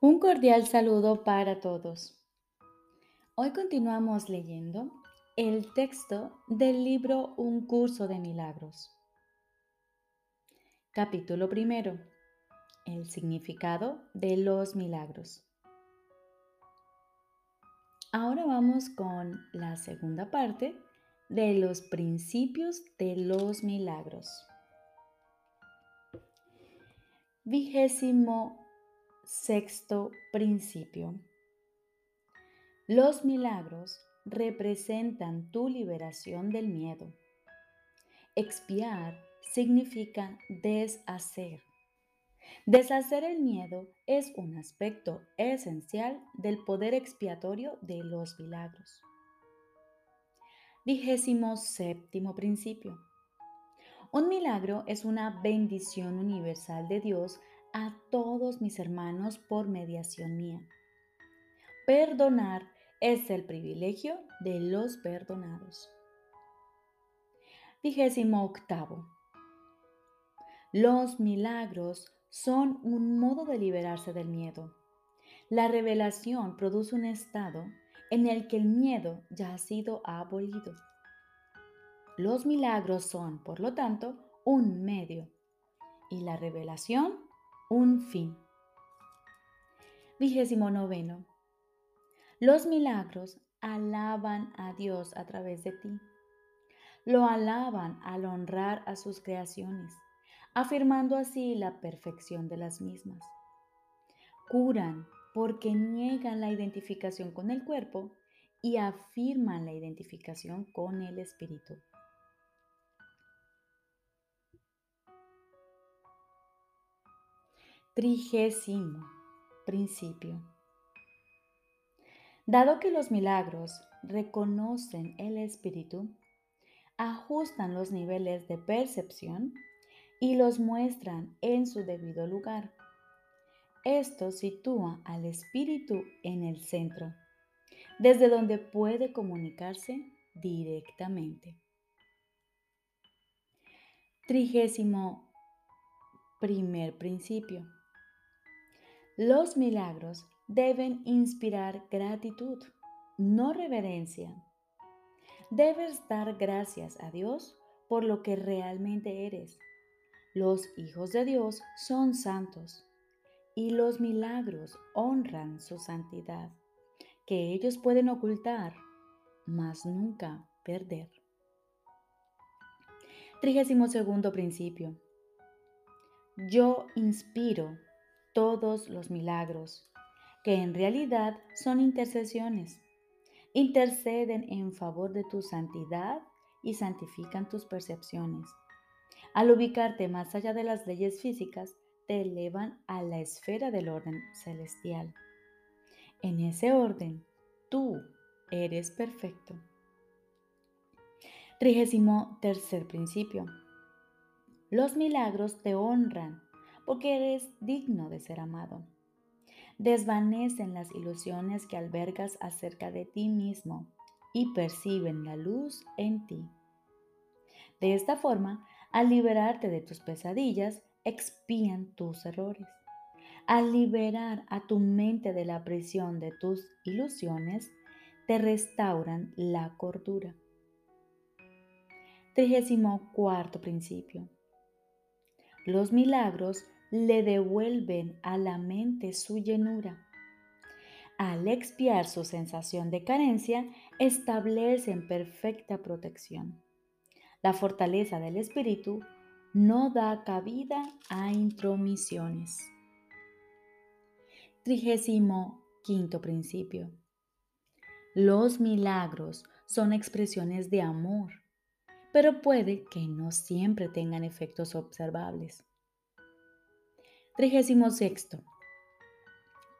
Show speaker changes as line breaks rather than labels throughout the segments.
Un cordial saludo para todos. Hoy continuamos leyendo el texto del libro Un curso de milagros. Capítulo primero. El significado de los milagros. Ahora vamos con la segunda parte de los principios de los milagros. Vigésimo sexto principio. Los milagros representan tu liberación del miedo. Expiar significa deshacer. Deshacer el miedo es un aspecto esencial del poder expiatorio de los milagros. Vigésimo séptimo principio. Un milagro es una bendición universal de Dios a todos mis hermanos por mediación mía. Perdonar es el privilegio de los perdonados. Vigésimo octavo. Los milagros son un modo de liberarse del miedo. La revelación produce un estado en el que el miedo ya ha sido abolido. Los milagros son, por lo tanto, un medio y la revelación un fin. Vigésimo noveno. Los milagros alaban a Dios a través de ti. Lo alaban al honrar a sus creaciones, afirmando así la perfección de las mismas. Curan porque niegan la identificación con el cuerpo y afirman la identificación con el espíritu. Trigésimo principio. Dado que los milagros reconocen el espíritu, ajustan los niveles de percepción y los muestran en su debido lugar esto sitúa al espíritu en el centro, desde donde puede comunicarse directamente. Trigésimo primer principio. Los milagros deben inspirar gratitud, no reverencia. Debes dar gracias a Dios por lo que realmente eres. Los hijos de Dios son santos y los milagros honran su santidad, que ellos pueden ocultar, mas nunca perder. Trigésimo segundo principio. Yo inspiro todos los milagros, que en realidad son intercesiones. Interceden en favor de tu santidad y santifican tus percepciones. Al ubicarte más allá de las leyes físicas, te elevan a la esfera del orden celestial. En ese orden, tú eres perfecto. Trigésimo tercer principio. Los milagros te honran porque eres digno de ser amado. Desvanecen las ilusiones que albergas acerca de ti mismo y perciben la luz en ti. De esta forma, al liberarte de tus pesadillas, expían tus errores. Al liberar a tu mente de la prisión de tus ilusiones, te restauran la cordura. Trigésimo cuarto principio. Los milagros le devuelven a la mente su llenura. Al expiar su sensación de carencia, establecen perfecta protección. La fortaleza del espíritu no da cabida a intromisiones. Trigésimo quinto principio. Los milagros son expresiones de amor, pero puede que no siempre tengan efectos observables. Trigésimo sexto.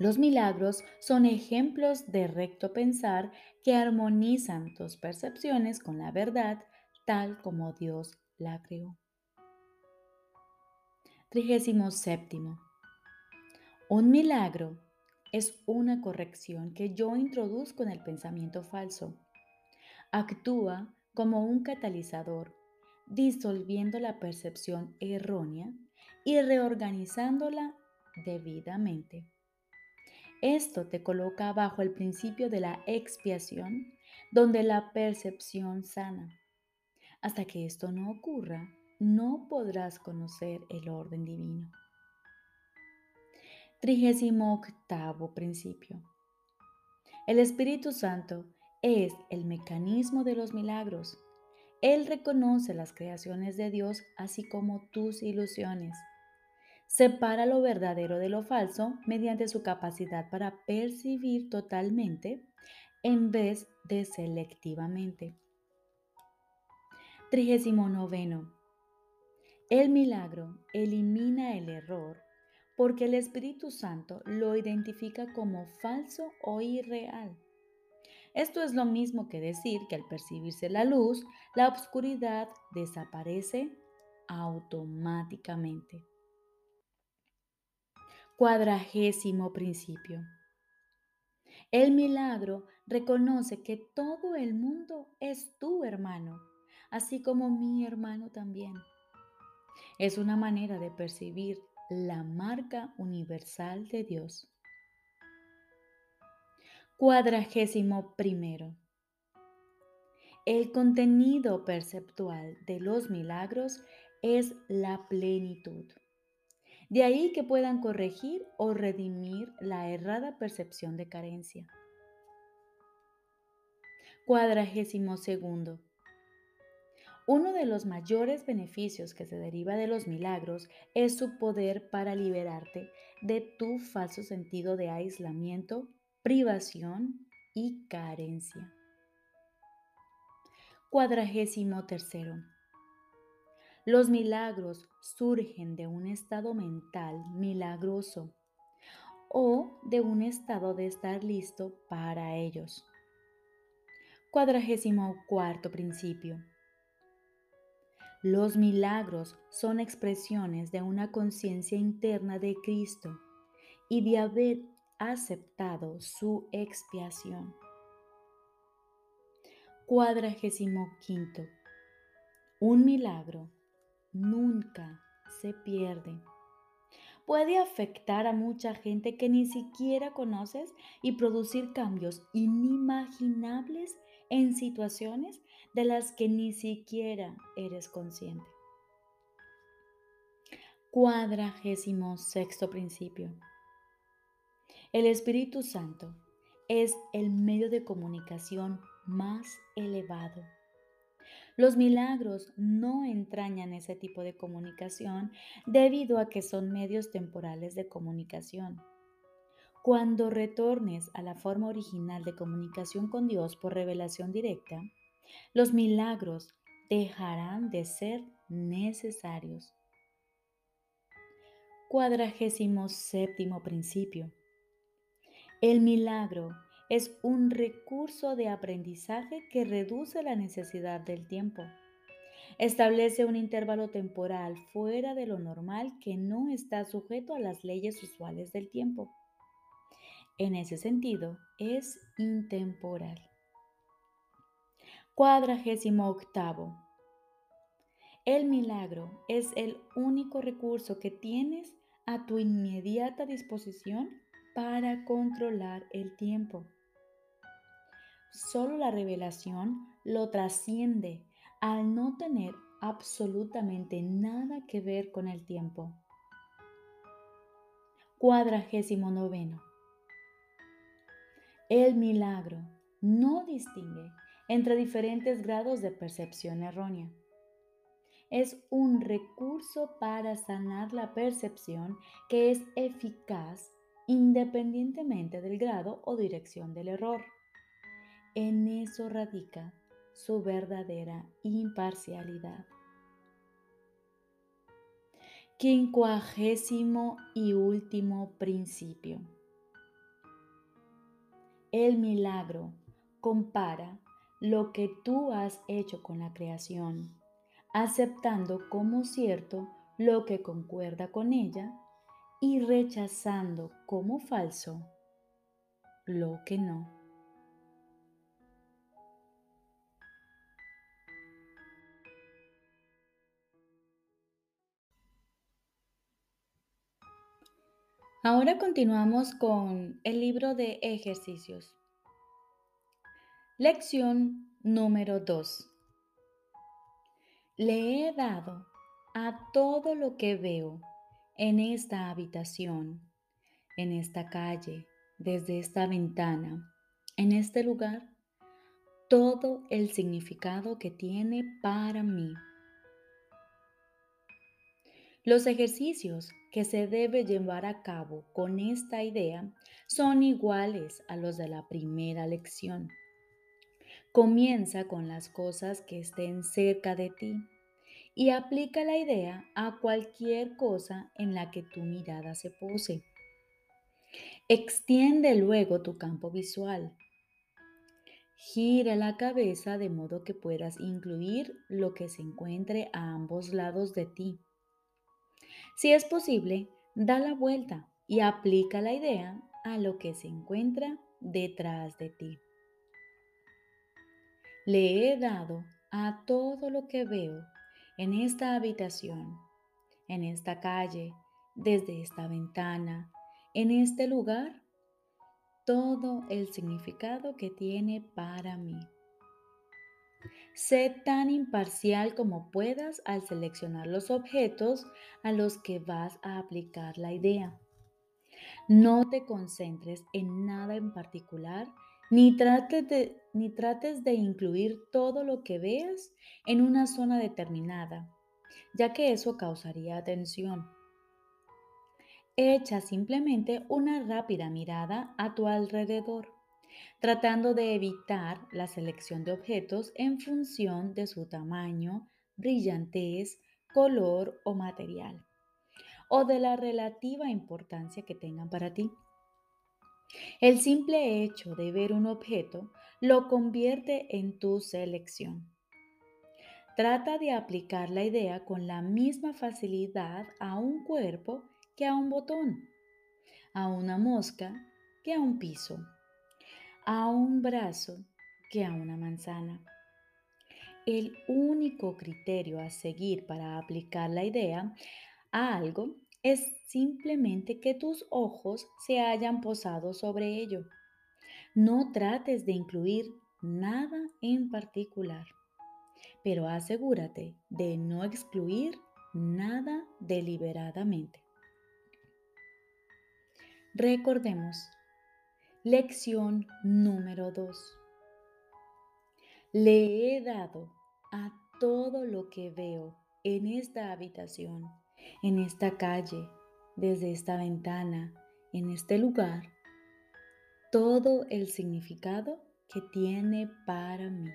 Los milagros son ejemplos de recto pensar que armonizan tus percepciones con la verdad tal como Dios la creó. Trigésimo séptimo. Un milagro es una corrección que yo introduzco en el pensamiento falso. Actúa como un catalizador, disolviendo la percepción errónea y reorganizándola debidamente. Esto te coloca bajo el principio de la expiación, donde la percepción sana. Hasta que esto no ocurra, no podrás conocer el orden divino. Trigésimo octavo principio. El Espíritu Santo es el mecanismo de los milagros. Él reconoce las creaciones de Dios así como tus ilusiones. Separa lo verdadero de lo falso mediante su capacidad para percibir totalmente en vez de selectivamente. Trigésimo noveno. El milagro elimina el error porque el Espíritu Santo lo identifica como falso o irreal. Esto es lo mismo que decir que al percibirse la luz, la oscuridad desaparece automáticamente. Cuadragésimo principio. El milagro reconoce que todo el mundo es tu hermano, así como mi hermano también. Es una manera de percibir la marca universal de Dios. Cuadragésimo primero. El contenido perceptual de los milagros es la plenitud. De ahí que puedan corregir o redimir la errada percepción de carencia. Cuadragésimo segundo. Uno de los mayores beneficios que se deriva de los milagros es su poder para liberarte de tu falso sentido de aislamiento, privación y carencia. Cuadragésimo tercero. Los milagros surgen de un estado mental milagroso o de un estado de estar listo para ellos. Cuadragésimo cuarto principio. Los milagros son expresiones de una conciencia interna de Cristo y de haber aceptado su expiación. Cuadragésimo quinto. Un milagro nunca se pierde. Puede afectar a mucha gente que ni siquiera conoces y producir cambios inimaginables en situaciones de las que ni siquiera eres consciente. Cuadragésimo sexto principio. El Espíritu Santo es el medio de comunicación más elevado. Los milagros no entrañan ese tipo de comunicación debido a que son medios temporales de comunicación. Cuando retornes a la forma original de comunicación con Dios por revelación directa, los milagros dejarán de ser necesarios. Cuadragésimo séptimo principio. El milagro es un recurso de aprendizaje que reduce la necesidad del tiempo. Establece un intervalo temporal fuera de lo normal que no está sujeto a las leyes usuales del tiempo. En ese sentido, es intemporal. Cuadragésimo octavo. El milagro es el único recurso que tienes a tu inmediata disposición para controlar el tiempo. Solo la revelación lo trasciende al no tener absolutamente nada que ver con el tiempo. Cuadragésimo noveno. El milagro no distingue entre diferentes grados de percepción errónea. Es un recurso para sanar la percepción que es eficaz independientemente del grado o dirección del error. En eso radica su verdadera imparcialidad. Quincuagésimo y último principio. El milagro compara lo que tú has hecho con la creación, aceptando como cierto lo que concuerda con ella y rechazando como falso lo que no. Ahora continuamos con el libro de ejercicios. Lección número 2. Le he dado a todo lo que veo en esta habitación, en esta calle, desde esta ventana, en este lugar, todo el significado que tiene para mí. Los ejercicios que se debe llevar a cabo con esta idea son iguales a los de la primera lección. Comienza con las cosas que estén cerca de ti y aplica la idea a cualquier cosa en la que tu mirada se pose. Extiende luego tu campo visual. Gira la cabeza de modo que puedas incluir lo que se encuentre a ambos lados de ti. Si es posible, da la vuelta y aplica la idea a lo que se encuentra detrás de ti. Le he dado a todo lo que veo en esta habitación, en esta calle, desde esta ventana, en este lugar, todo el significado que tiene para mí. Sé tan imparcial como puedas al seleccionar los objetos a los que vas a aplicar la idea. No te concentres en nada en particular ni trates, de, ni trates de incluir todo lo que veas en una zona determinada, ya que eso causaría atención. Echa simplemente una rápida mirada a tu alrededor, tratando de evitar la selección de objetos en función de su tamaño, brillantez, color o material, o de la relativa importancia que tengan para ti. El simple hecho de ver un objeto lo convierte en tu selección. Trata de aplicar la idea con la misma facilidad a un cuerpo que a un botón, a una mosca que a un piso, a un brazo que a una manzana. El único criterio a seguir para aplicar la idea a algo es simplemente que tus ojos se hayan posado sobre ello. No trates de incluir nada en particular, pero asegúrate de no excluir nada deliberadamente. Recordemos, lección número 2. Le he dado a todo lo que veo en esta habitación en esta calle, desde esta ventana, en este lugar, todo el significado que tiene para mí.